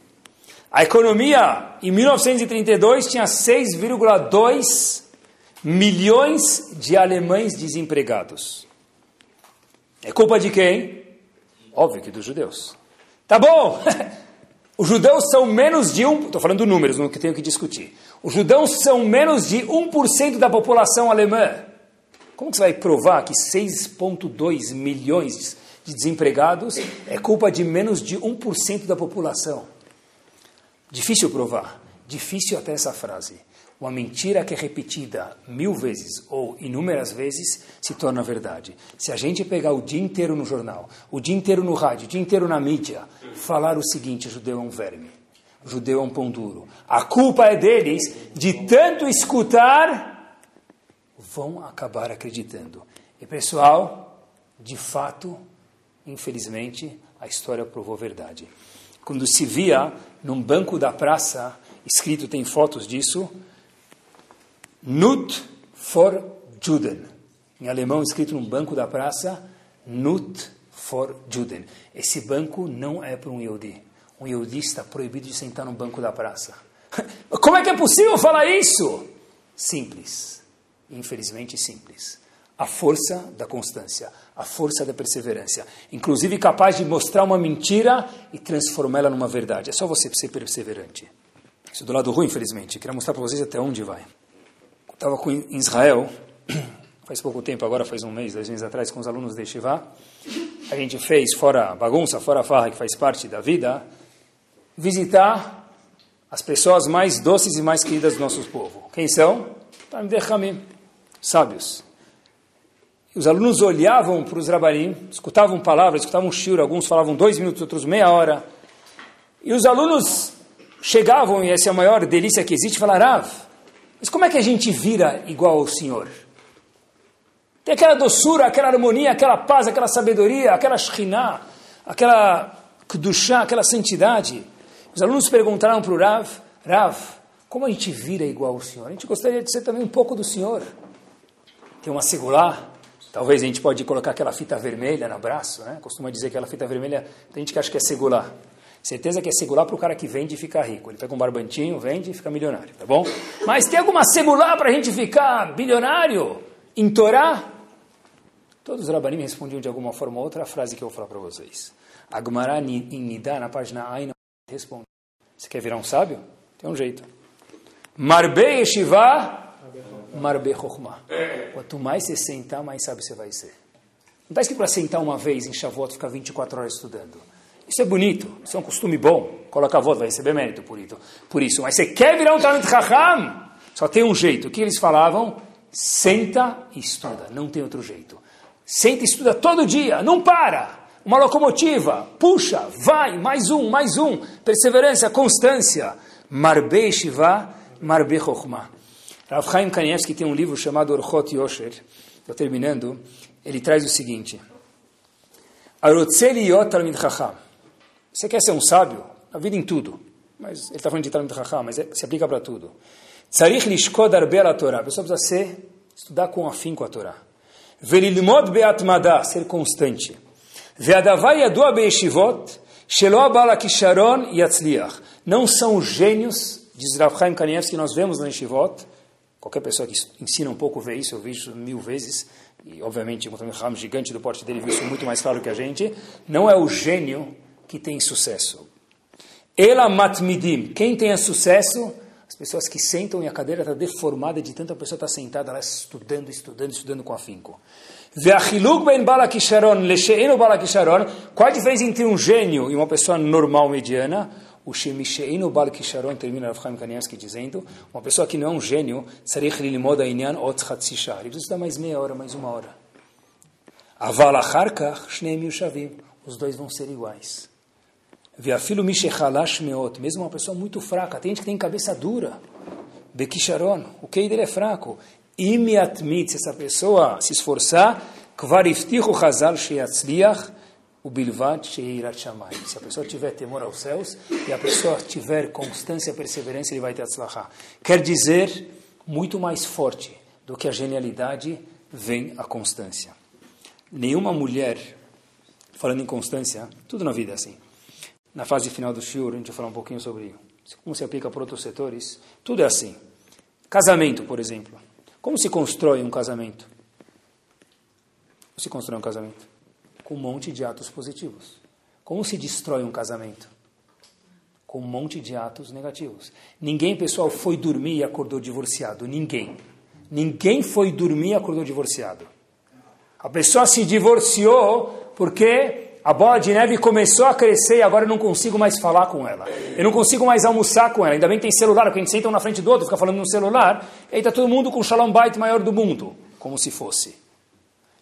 A economia em 1932 tinha 6,2 milhões de alemães desempregados. É culpa de quem? Óbvio que dos judeus. Tá bom! Os judeus são menos de um. Estou falando números, não que tenho que discutir. Os judeus são menos de 1% da população alemã. Como que você vai provar que 6,2 milhões de desempregados é culpa de menos de 1% da população? Difícil provar. Difícil até essa frase. Uma mentira que é repetida mil vezes ou inúmeras vezes se torna verdade. Se a gente pegar o dia inteiro no jornal, o dia inteiro no rádio, o dia inteiro na mídia, falar o seguinte: judeu é um verme, judeu é um pão duro, a culpa é deles de tanto escutar, vão acabar acreditando. E pessoal, de fato, infelizmente, a história provou verdade. Quando se via num banco da praça, escrito, tem fotos disso, Nut for Juden. Em alemão, escrito num banco da praça, Nut for Juden. Esse banco não é para um Yehudi. Um Yehudi está proibido de sentar no banco da praça. Como é que é possível falar isso? Simples. Infelizmente simples. A força da constância, a força da perseverança. Inclusive capaz de mostrar uma mentira e transformá-la numa verdade. É só você ser perseverante. Isso do lado ruim, infelizmente. queria mostrar para vocês até onde vai estava em Israel, faz pouco tempo, agora faz um mês, dois meses atrás, com os alunos de Shiva. A gente fez, fora a bagunça, fora a farra que faz parte da vida, visitar as pessoas mais doces e mais queridas do nosso povo. Quem são? Tamidechamim, sábios. Os alunos olhavam para os rabanim, escutavam palavras, escutavam shiur, alguns falavam dois minutos, outros meia hora. E os alunos chegavam, e essa é a maior delícia que existe, falaram, Rav, mas como é que a gente vira igual ao Senhor? Tem aquela doçura, aquela harmonia, aquela paz, aquela sabedoria, aquela shriná, aquela kedushá, aquela santidade. Os alunos perguntaram para o Rav, Rav, como a gente vira igual ao Senhor? A gente gostaria de ser também um pouco do Senhor. Tem uma segulá, talvez a gente pode colocar aquela fita vermelha no braço, né? Costuma dizer que aquela fita vermelha, tem gente que acha que é segulá. Certeza que é segurar para o cara que vende e ficar rico. Ele pega um barbantinho, vende e fica milionário, tá bom? Mas tem alguma segurar para a gente ficar bilionário? Em Torá? Todos os rabanim respondiam de alguma forma outra a frase que eu vou falar para vocês. Agmará em Nidá, na página A, responde. Você quer virar um sábio? Tem um jeito. Marbe Yeshiva, Marbe Chokhmah. Quanto mais você sentar, mais sábio você vai ser. Não está escrito para sentar uma vez em Shavuot e ficar 24 horas estudando. Isso é bonito, isso é um costume bom. Coloca a voz, vai receber mérito por isso. Por isso. Mas você quer virar um Talmud Chacham? Só tem um jeito. O que eles falavam? Senta e estuda. Não tem outro jeito. Senta e estuda todo dia. Não para. Uma locomotiva. Puxa, vai, mais um, mais um. Perseverança, constância. Marbe Shiva, Marbe Chokhmah. Rav Chaim Kanievski tem um livro chamado Orchot Yosher. Estou terminando. Ele traz o seguinte. Chacham. Você quer ser um sábio? A vida em tudo. Mas ele está falando de Talmud Raham, mas é, se aplica para tudo. A pessoa precisa ser, estudar com afinco a Torá. Velilmod be'atmada, ser constante. Ve'adavai yadua be'eshivot, shelo abala kisharon yatzliach. Não são os gênios, diz Rav Chaim Kanievski, que nós vemos na Yeshivot. Qualquer pessoa que ensina um pouco vê isso, eu vi isso mil vezes. E, obviamente, um Ram gigante do porte dele viu isso muito mais claro que a gente. Não é o gênio que tem sucesso. Ela matmidim, quem tem sucesso? As pessoas que sentam e a cadeira está deformada de tanta pessoa estar tá sentada lá estudando, estudando, estudando com afinco. Qual a diferença entre um gênio e uma pessoa normal, mediana? O Shemisheinu Bal Kisharon termina Rav Chaim Kanievski dizendo uma pessoa que não é um gênio. Ele precisa mais meia hora, mais uma hora. Aval Acharkach Shneim Yushavim. Os dois vão ser iguais. Veafilo Mishechalash Meot, mesmo uma pessoa muito fraca, tem gente que tem cabeça dura. Bekisharon, o dele é fraco. Imiatmit, se essa pessoa se esforçar, Kvariftichu Chazal Sheyatzliach, o Bilvat Sheirat Shamayim. Se a pessoa tiver temor aos céus e a pessoa tiver constância perseverança, ele vai ter Atzlachá. Quer dizer, muito mais forte do que a genialidade vem a constância. Nenhuma mulher, falando em constância, tudo na vida é assim na fase final do shiur, a gente vai falar um pouquinho sobre como se aplica para outros setores. Tudo é assim. Casamento, por exemplo. Como se constrói um casamento? Como se constrói um casamento? Com um monte de atos positivos. Como se destrói um casamento? com um monte de atos negativos. Ninguém, pessoal, foi dormir e acordou divorciado. Ninguém. Ninguém foi dormir e acordou divorciado. A pessoa se divorciou porque a bola de neve começou a crescer e agora eu não consigo mais falar com ela. Eu não consigo mais almoçar com ela. Ainda bem que tem celular, porque a gente senta um na frente do outro, fica falando no celular, e aí está todo mundo com o shalom bait maior do mundo, como se fosse.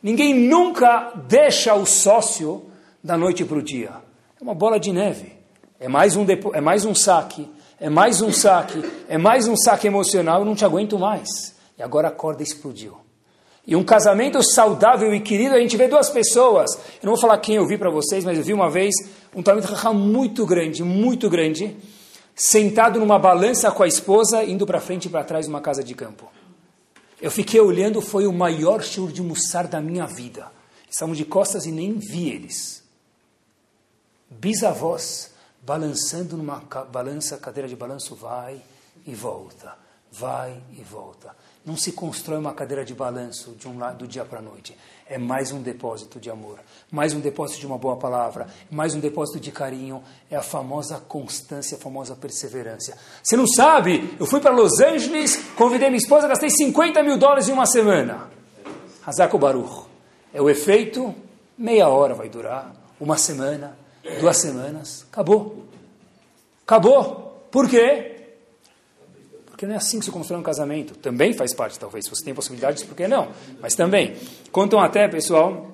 Ninguém nunca deixa o sócio da noite para o dia. É uma bola de neve. É mais um, depo... é mais um saque, é mais um saque, é mais um saque emocional, eu não te aguento mais. E agora a corda explodiu. E um casamento saudável e querido, a gente vê duas pessoas. Eu não vou falar quem eu vi para vocês, mas eu vi uma vez um Talmud muito grande, muito grande, sentado numa balança com a esposa, indo para frente e para trás numa casa de campo. Eu fiquei olhando, foi o maior show de mussar da minha vida. Estavam de costas e nem vi eles. Bisavós, balançando numa balança, cadeira de balanço, vai e volta, vai e volta. Não se constrói uma cadeira de balanço de um lado do dia para a noite. É mais um depósito de amor, mais um depósito de uma boa palavra, mais um depósito de carinho. É a famosa constância, a famosa perseverança. Você não sabe? Eu fui para Los Angeles, convidei minha esposa, gastei 50 mil dólares em uma semana. Hazako Baruch. É o efeito, meia hora vai durar, uma semana, duas semanas, acabou. Acabou. Por quê? Porque não é assim que se constrói um casamento. Também faz parte, talvez. Se você tem possibilidades, por que não? Mas também. Contam até, pessoal,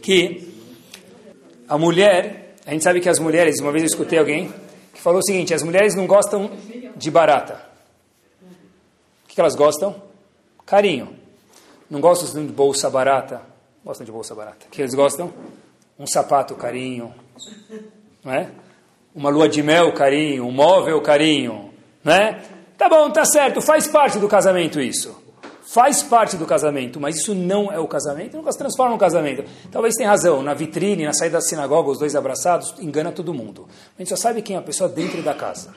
que a mulher, a gente sabe que as mulheres, uma vez eu escutei alguém que falou o seguinte: as mulheres não gostam de barata. O que elas gostam? Carinho. Não gostam de bolsa barata. Gostam de bolsa barata. O que eles gostam? Um sapato carinho. Não é? Uma lua de mel carinho. Um móvel carinho. Não é? Tá bom, tá certo, faz parte do casamento isso. Faz parte do casamento, mas isso não é o casamento, nunca se transforma no casamento. Talvez tenha razão, na vitrine, na saída da sinagoga, os dois abraçados, engana todo mundo. A gente só sabe quem é a pessoa dentro da casa.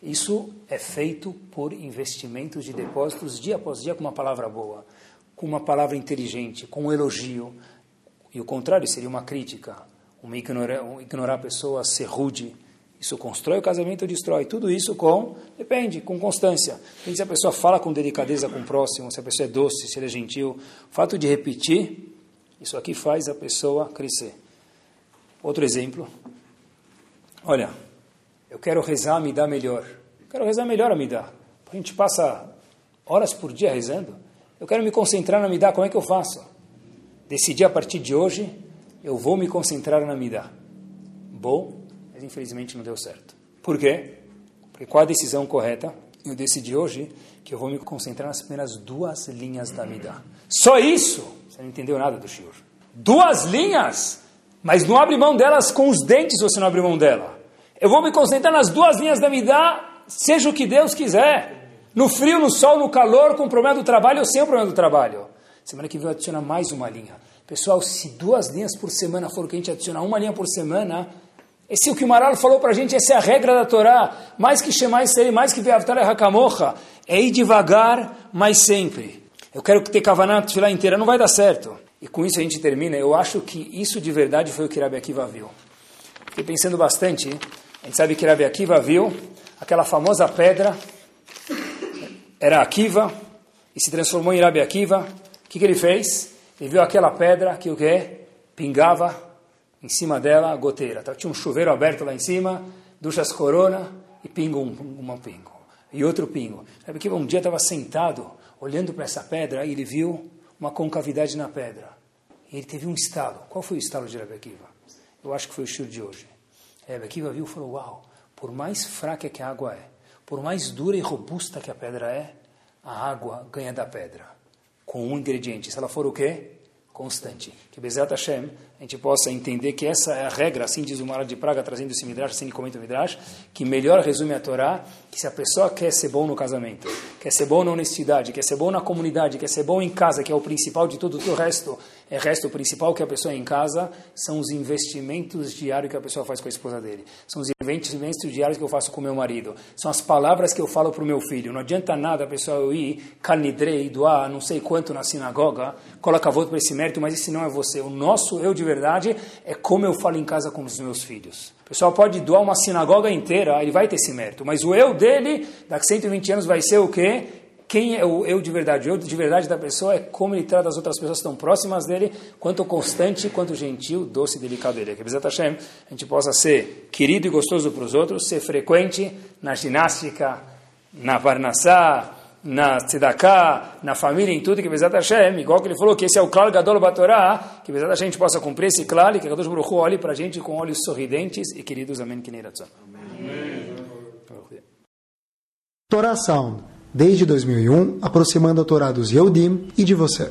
Isso é feito por investimentos de depósitos dia após dia com uma palavra boa, com uma palavra inteligente, com um elogio. E o contrário seria uma crítica, uma ignorar, ignorar a pessoa, ser rude. Isso constrói o casamento ou destrói? Tudo isso com, depende, com constância. Depende se a pessoa fala com delicadeza com o próximo, se a pessoa é doce, se ele é gentil. O fato de repetir, isso aqui faz a pessoa crescer. Outro exemplo. Olha, eu quero rezar, me dá melhor. Eu quero rezar melhor a me dá. A gente passa horas por dia rezando. Eu quero me concentrar na me dá, como é que eu faço? Decidi a partir de hoje, eu vou me concentrar na me dá. Bom, mas infelizmente não deu certo. Por quê? Porque qual a decisão correta? Eu decidi hoje que eu vou me concentrar nas primeiras duas linhas da Midah. Só isso! Você não entendeu nada do Shiur. Duas linhas! Mas não abre mão delas com os dentes você não abre mão dela. Eu vou me concentrar nas duas linhas da Midah, seja o que Deus quiser. No frio, no sol, no calor, com o problema do trabalho ou sem o problema do trabalho. Semana que vem eu adicionar mais uma linha. Pessoal, se duas linhas por semana for o que a gente adicionar, uma linha por semana, esse é o que o Maral falou para a gente, essa é a regra da Torá. Mais que Shemai Seri, mais que Ve'avtar Hakamocha, é ir devagar, mas sempre. Eu quero que ter Kavanat lá inteira, não vai dar certo. E com isso a gente termina. Eu acho que isso de verdade foi o que Rabi Akiva viu. Fiquei pensando bastante. A gente sabe que Rabi Akiva viu aquela famosa pedra. Era Akiva e se transformou em Rabi Akiva. O que, que ele fez? Ele viu aquela pedra que o que? Pingava em cima dela a goteira. Então, tinha um chuveiro aberto lá em cima, duchas corona e pingo um, um, pingo. E outro pingo. Sabe que um dia estava sentado, olhando para essa pedra, e ele viu uma concavidade na pedra. E ele teve um estalo. Qual foi o estalo de Rebbe Akiva? Eu acho que foi o shur de hoje. Rebbe Akiva viu e falou, uau, por mais fraca que a água é, por mais dura e robusta que a pedra é, a água ganha da pedra. Com um ingrediente. Se ela for o quê? Constante. Que Bezat Hashem a gente possa entender que essa é a regra, assim diz o Mara de Praga, trazendo esse Midrash, assim comenta o Midrash, que melhor resume a Torá, que se a pessoa quer ser bom no casamento, quer ser bom na honestidade, quer ser bom na comunidade, quer ser bom em casa, que é o principal de tudo, o resto é resto, principal que a pessoa é em casa, são os investimentos diários que a pessoa faz com a esposa dele, são os investimentos diários que eu faço com meu marido, são as palavras que eu falo para o meu filho, não adianta nada a pessoa eu ir, carnidrei, doar não sei quanto na sinagoga, coloca voto para esse mérito, mas esse não é você, o nosso eu de verdade é como eu falo em casa com os meus filhos. O pessoal pode doar uma sinagoga inteira, ele vai ter esse mérito. Mas o eu dele, daqui a 120 anos, vai ser o quê? Quem é o eu de verdade? O eu de verdade da pessoa é como ele trata as outras pessoas que estão próximas dele, quanto constante, quanto gentil, doce e delicado ele. Que Bezat Hashem, a gente possa ser querido e gostoso para os outros, ser frequente na ginástica, na Parnassá, na Tzedakah, na família, em tudo, que Bezat Hashem, igual que ele falou que esse é o Klal Gadol Batorá, que Bezat Hashem a gente possa cumprir esse Klal e que Kadosh Baruch olhe para a gente com olhos sorridentes e queridos. Amém. Amém. Torá Sound, desde 2001, aproximando a Torá dos Yehudim e de você.